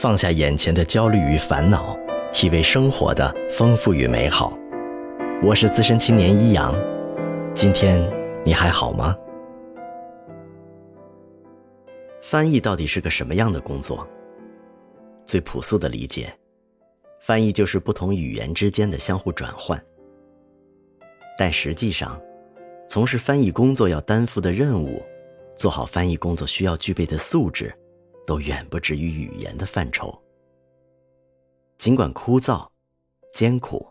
放下眼前的焦虑与烦恼，体味生活的丰富与美好。我是资深青年一阳，今天你还好吗？翻译到底是个什么样的工作？最朴素的理解，翻译就是不同语言之间的相互转换。但实际上，从事翻译工作要担负的任务，做好翻译工作需要具备的素质。都远不止于语言的范畴。尽管枯燥、艰苦，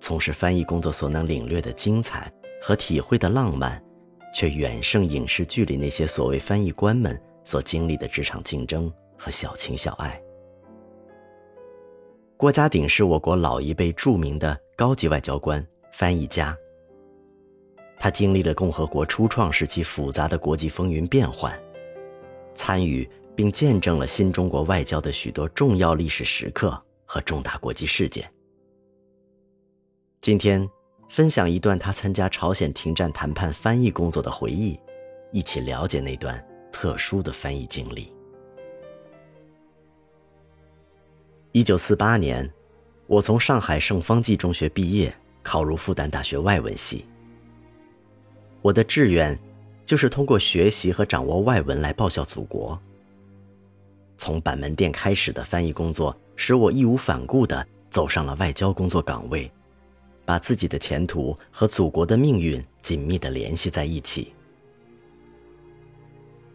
从事翻译工作所能领略的精彩和体会的浪漫，却远胜影视剧里那些所谓翻译官们所经历的职场竞争和小情小爱。郭家鼎是我国老一辈著名的高级外交官、翻译家。他经历了共和国初创时期复杂的国际风云变幻，参与。并见证了新中国外交的许多重要历史时刻和重大国际事件。今天分享一段他参加朝鲜停战谈判翻译工作的回忆，一起了解那段特殊的翻译经历。一九四八年，我从上海圣方济中学毕业，考入复旦大学外文系。我的志愿就是通过学习和掌握外文来报效祖国。从板门店开始的翻译工作，使我义无反顾地走上了外交工作岗位，把自己的前途和祖国的命运紧密地联系在一起。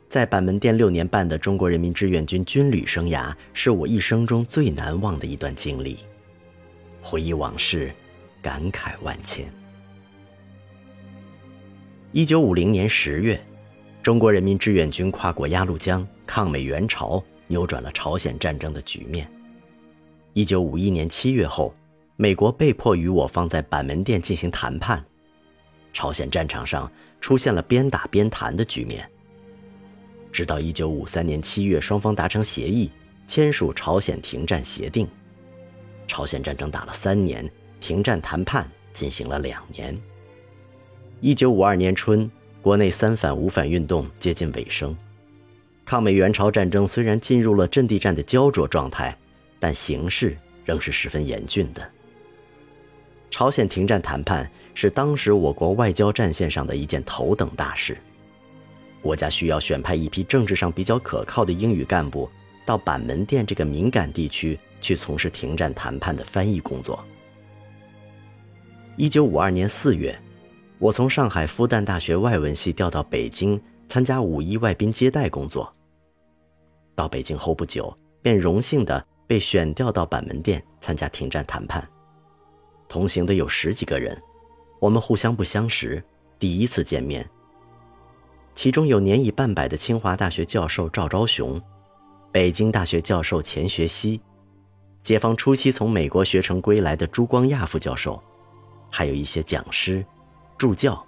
在板门店六年半的中国人民志愿军军旅生涯，是我一生中最难忘的一段经历。回忆往事，感慨万千。一九五零年十月，中国人民志愿军跨过鸭绿江，抗美援朝。扭转了朝鲜战争的局面。一九五一年七月后，美国被迫与我方在板门店进行谈判，朝鲜战场上出现了边打边谈的局面。直到一九五三年七月，双方达成协议，签署朝鲜停战协定。朝鲜战争打了三年，停战谈判进行了两年。一九五二年春，国内三反五反运动接近尾声。抗美援朝战争虽然进入了阵地战的焦灼状态，但形势仍是十分严峻的。朝鲜停战谈判是当时我国外交战线上的一件头等大事，国家需要选派一批政治上比较可靠的英语干部到板门店这个敏感地区去从事停战谈判的翻译工作。一九五二年四月，我从上海复旦大学外文系调到北京。参加五一外宾接待工作。到北京后不久，便荣幸地被选调到板门店参加停战谈判。同行的有十几个人，我们互相不相识，第一次见面。其中有年已半百的清华大学教授赵昭雄，北京大学教授钱学熙，解放初期从美国学成归来的朱光亚副教授，还有一些讲师、助教。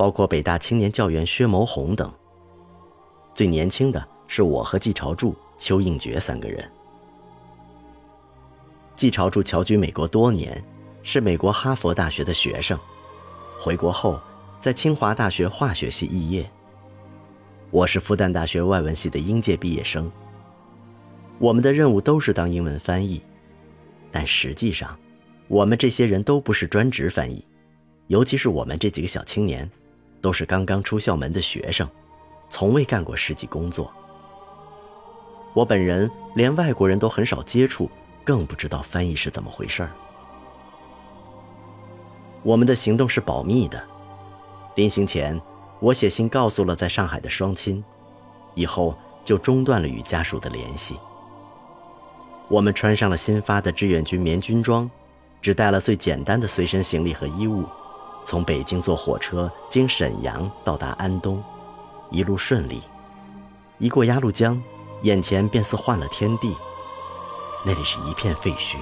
包括北大青年教员薛谋红等。最年轻的是我和季朝柱、邱应觉三个人。季朝柱侨居美国多年，是美国哈佛大学的学生，回国后在清华大学化学系肄业。我是复旦大学外文系的应届毕业生。我们的任务都是当英文翻译，但实际上，我们这些人都不是专职翻译，尤其是我们这几个小青年。都是刚刚出校门的学生，从未干过实际工作。我本人连外国人都很少接触，更不知道翻译是怎么回事儿。我们的行动是保密的。临行前，我写信告诉了在上海的双亲，以后就中断了与家属的联系。我们穿上了新发的志愿军棉军装，只带了最简单的随身行李和衣物。从北京坐火车经沈阳到达安东，一路顺利。一过鸭绿江，眼前便似换了天地，那里是一片废墟。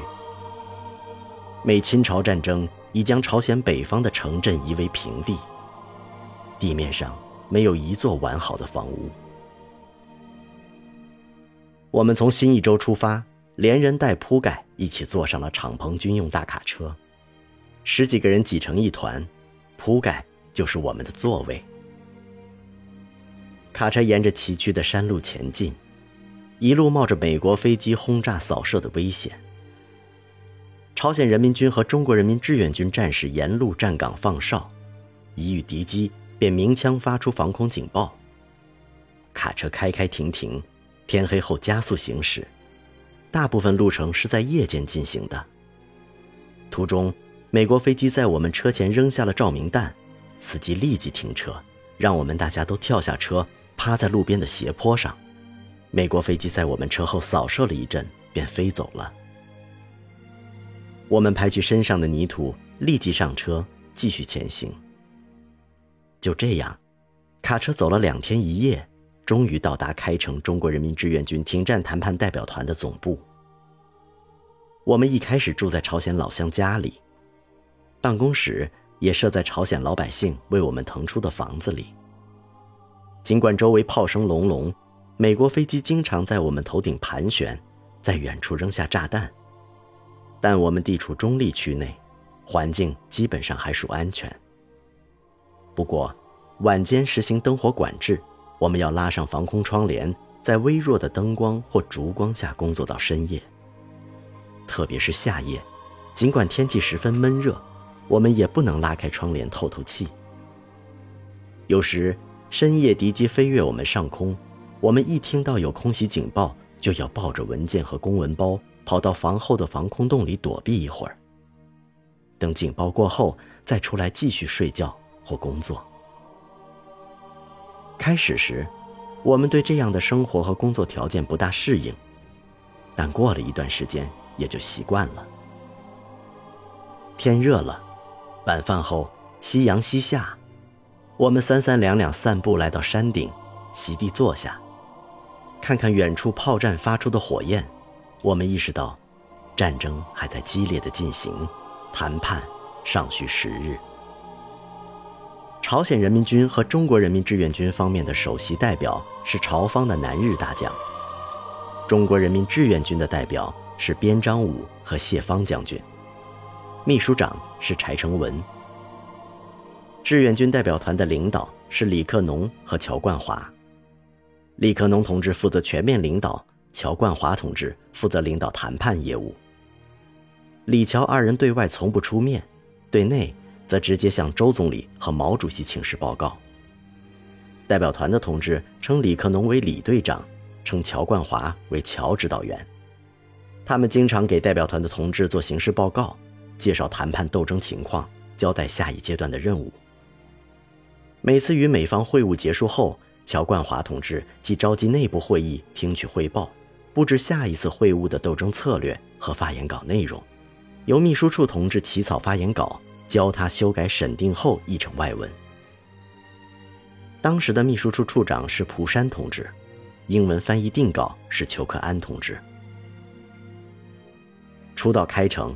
美侵朝战争已将朝鲜北方的城镇夷为平地，地面上没有一座完好的房屋。我们从新义州出发，连人带铺盖一起坐上了敞篷军用大卡车。十几个人挤成一团，铺盖就是我们的座位。卡车沿着崎岖的山路前进，一路冒着美国飞机轰炸扫射的危险。朝鲜人民军和中国人民志愿军战士沿路站岗放哨，一遇敌机便鸣枪发出防空警报。卡车开开停停，天黑后加速行驶，大部分路程是在夜间进行的。途中，美国飞机在我们车前扔下了照明弹，司机立即停车，让我们大家都跳下车，趴在路边的斜坡上。美国飞机在我们车后扫射了一阵，便飞走了。我们拍去身上的泥土，立即上车继续前行。就这样，卡车走了两天一夜，终于到达开城中国人民志愿军停战谈判代表团的总部。我们一开始住在朝鲜老乡家里，办公室也设在朝鲜老百姓为我们腾出的房子里。尽管周围炮声隆隆，美国飞机经常在我们头顶盘旋，在远处扔下炸弹，但我们地处中立区内，环境基本上还属安全。不过，晚间实行灯火管制，我们要拉上防空窗帘，在微弱的灯光或烛光下工作到深夜。特别是夏夜，尽管天气十分闷热，我们也不能拉开窗帘透透气。有时深夜敌机飞越我们上空，我们一听到有空袭警报，就要抱着文件和公文包跑到房后的防空洞里躲避一会儿。等警报过后，再出来继续睡觉或工作。开始时，我们对这样的生活和工作条件不大适应，但过了一段时间。也就习惯了。天热了，晚饭后夕阳西下，我们三三两两散步来到山顶，席地坐下，看看远处炮战发出的火焰，我们意识到，战争还在激烈的进行，谈判尚需时日。朝鲜人民军和中国人民志愿军方面的首席代表是朝方的南日大将，中国人民志愿军的代表。是边章武和谢芳将军，秘书长是柴成文。志愿军代表团的领导是李克农和乔冠华。李克农同志负责全面领导，乔冠华同志负责领导谈判业务。李乔二人对外从不出面，对内则直接向周总理和毛主席请示报告。代表团的同志称李克农为李队长，称乔冠华为乔指导员。他们经常给代表团的同志做形式报告，介绍谈判斗争情况，交代下一阶段的任务。每次与美方会晤结束后，乔冠华同志即召集内部会议，听取汇报，布置下一次会晤的斗争策略和发言稿内容，由秘书处同志起草发言稿，交他修改审定后译成外文。当时的秘书处处长是蒲山同志，英文翻译定稿是裘克安同志。初到开城，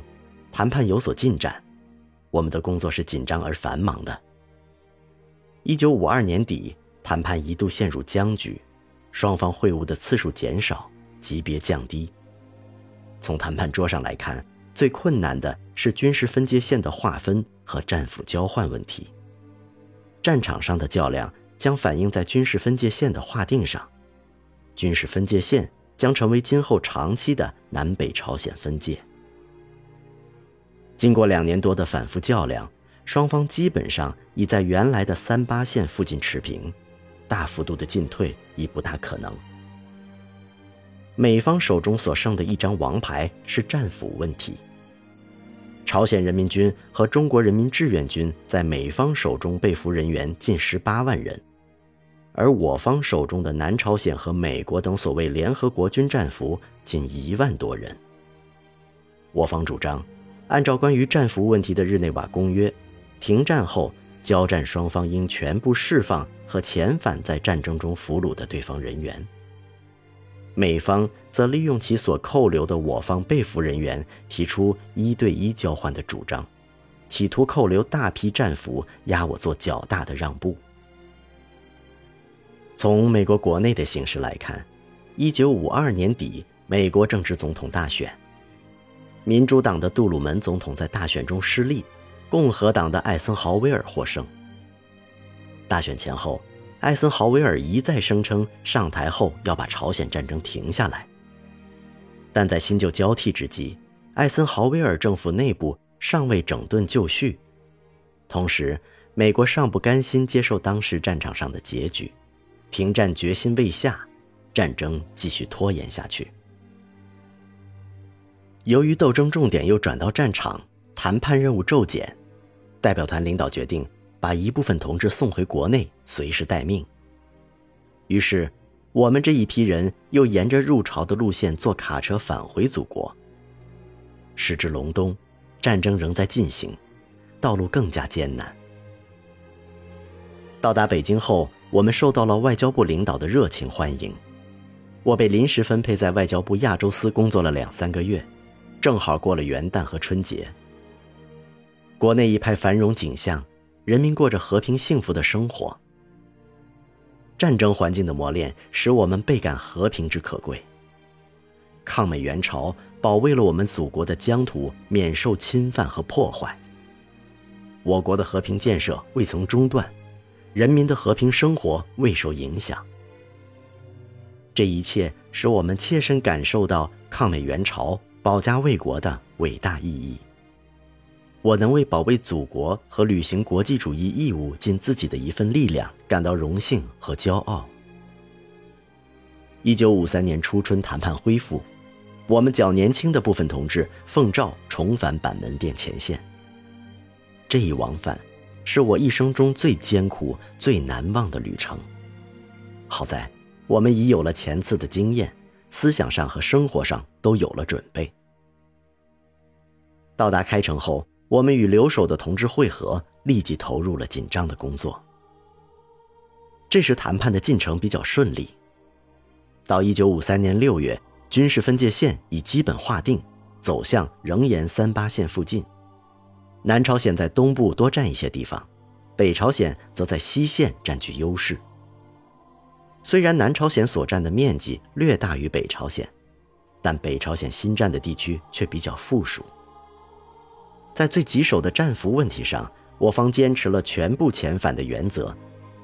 谈判有所进展，我们的工作是紧张而繁忙的。一九五二年底，谈判一度陷入僵局，双方会晤的次数减少，级别降低。从谈判桌上来看，最困难的是军事分界线的划分和战俘交换问题。战场上的较量将反映在军事分界线的划定上，军事分界线将成为今后长期的南北朝鲜分界。经过两年多的反复较量，双方基本上已在原来的三八线附近持平，大幅度的进退已不大可能。美方手中所剩的一张王牌是战俘问题。朝鲜人民军和中国人民志愿军在美方手中被俘人员近十八万人，而我方手中的南朝鲜和美国等所谓联合国军战俘仅一万多人。我方主张。按照关于战俘问题的日内瓦公约，停战后交战双方应全部释放和遣返在战争中俘虏的对方人员。美方则利用其所扣留的我方被俘人员，提出一对一交换的主张，企图扣留大批战俘，压我做较大的让步。从美国国内的形势来看，一九五二年底，美国正值总统大选。民主党的杜鲁门总统在大选中失利，共和党的艾森豪威尔获胜。大选前后，艾森豪威尔一再声称上台后要把朝鲜战争停下来。但在新旧交替之际，艾森豪威尔政府内部尚未整顿就绪，同时美国尚不甘心接受当时战场上的结局，停战决心未下，战争继续拖延下去。由于斗争重点又转到战场，谈判任务骤减，代表团领导决定。把一部分同志送回国内，随时待命。于是，我们这一批人又沿着入朝的路线坐卡车返回祖国。时至隆冬，战争仍在进行，道路更加艰难。到达北京后，我们受到了外交部领导的热情欢迎。我被临时分配在外交部亚洲司工作了两三个月，正好过了元旦和春节。国内一派繁荣景象。人民过着和平幸福的生活。战争环境的磨练使我们倍感和平之可贵。抗美援朝保卫了我们祖国的疆土免受侵犯和破坏。我国的和平建设未曾中断，人民的和平生活未受影响。这一切使我们切身感受到抗美援朝、保家卫国的伟大意义。我能为保卫祖国和履行国际主义义务尽自己的一份力量感到荣幸和骄傲。一九五三年初春谈判恢复，我们较年轻的部分同志奉召重返板门店前线。这一往返，是我一生中最艰苦、最难忘的旅程。好在，我们已有了前次的经验，思想上和生活上都有了准备。到达开城后。我们与留守的同志会合，立即投入了紧张的工作。这时谈判的进程比较顺利。到一九五三年六月，军事分界线已基本划定，走向仍沿三八线附近。南朝鲜在东部多占一些地方，北朝鲜则在西线占据优势。虽然南朝鲜所占的面积略大于北朝鲜，但北朝鲜新占的地区却比较富庶。在最棘手的战俘问题上，我方坚持了全部遣返的原则，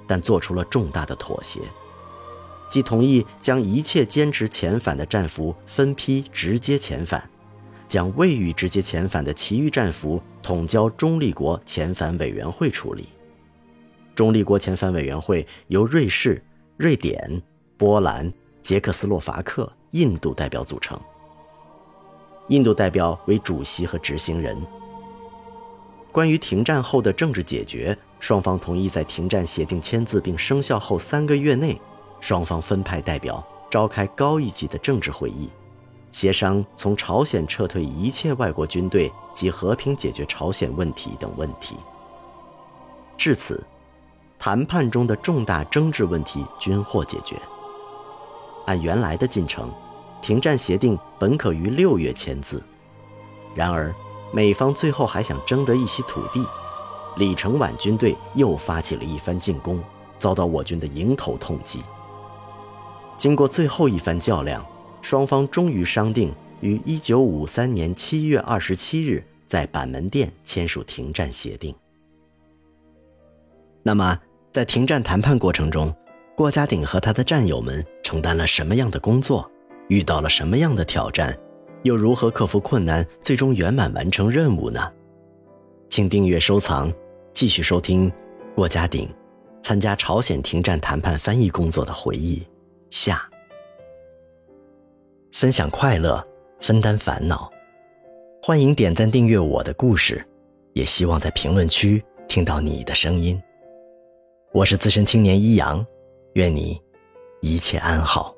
但做出了重大的妥协，即同意将一切坚持遣返的战俘分批直接遣返，将未予直接遣返的其余战俘统交中立国遣返委员会处理。中立国遣返委员会由瑞士、瑞典、波兰、捷克斯洛伐克、印度代表组成，印度代表为主席和执行人。关于停战后的政治解决，双方同意在停战协定签字并生效后三个月内，双方分派代表召开高一级的政治会议，协商从朝鲜撤退一切外国军队及和平解决朝鲜问题等问题。至此，谈判中的重大争执问题均获解决。按原来的进程，停战协定本可于六月签字，然而。美方最后还想争得一席土地，李承晚军队又发起了一番进攻，遭到我军的迎头痛击。经过最后一番较量，双方终于商定于1953年7月27日在板门店签署停战协定。那么，在停战谈判过程中，郭家鼎和他的战友们承担了什么样的工作，遇到了什么样的挑战？又如何克服困难，最终圆满完成任务呢？请订阅收藏，继续收听郭家鼎参加朝鲜停战谈判翻译工作的回忆下。分享快乐，分担烦恼，欢迎点赞订阅我的故事，也希望在评论区听到你的声音。我是资深青年一阳，愿你一切安好。